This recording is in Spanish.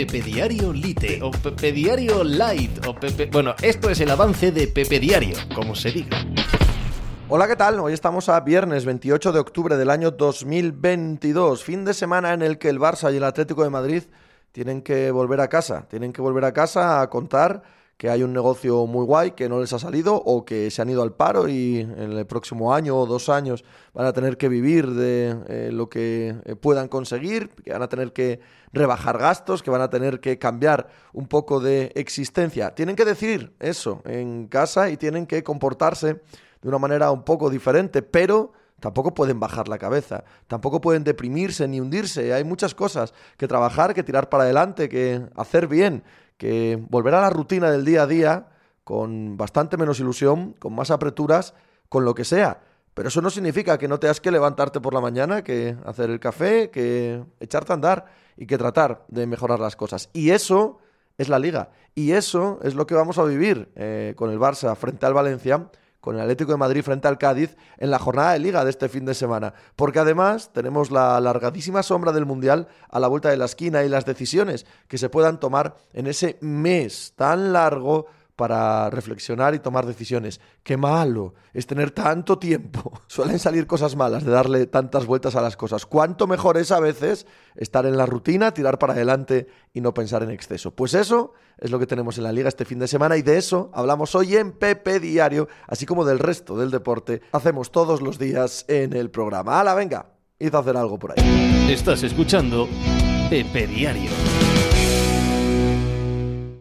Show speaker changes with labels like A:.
A: Pepe Diario Lite o Pepe Diario Light o Pepe... Bueno, esto es el avance de Pepe Diario, como se diga.
B: Hola, ¿qué tal? Hoy estamos a viernes 28 de octubre del año 2022, fin de semana en el que el Barça y el Atlético de Madrid tienen que volver a casa, tienen que volver a casa a contar que hay un negocio muy guay que no les ha salido o que se han ido al paro y en el próximo año o dos años van a tener que vivir de eh, lo que eh, puedan conseguir, que van a tener que rebajar gastos, que van a tener que cambiar un poco de existencia. Tienen que decir eso en casa y tienen que comportarse de una manera un poco diferente, pero tampoco pueden bajar la cabeza, tampoco pueden deprimirse ni hundirse. Hay muchas cosas que trabajar, que tirar para adelante, que hacer bien que volverá a la rutina del día a día con bastante menos ilusión, con más apreturas, con lo que sea. Pero eso no significa que no tengas que levantarte por la mañana, que hacer el café, que echarte a andar y que tratar de mejorar las cosas. Y eso es la liga. Y eso es lo que vamos a vivir eh, con el Barça frente al Valencia con el Atlético de Madrid frente al Cádiz en la jornada de liga de este fin de semana. Porque además tenemos la largadísima sombra del Mundial a la vuelta de la esquina y las decisiones que se puedan tomar en ese mes tan largo para reflexionar y tomar decisiones. Qué malo es tener tanto tiempo. Suelen salir cosas malas de darle tantas vueltas a las cosas. Cuánto mejor es a veces estar en la rutina, tirar para adelante y no pensar en exceso. Pues eso es lo que tenemos en la liga este fin de semana y de eso hablamos hoy en Pepe Diario, así como del resto del deporte. Hacemos todos los días en el programa. ¡Hala, venga! Hizo hacer algo por ahí.
A: Estás escuchando Pepe Diario.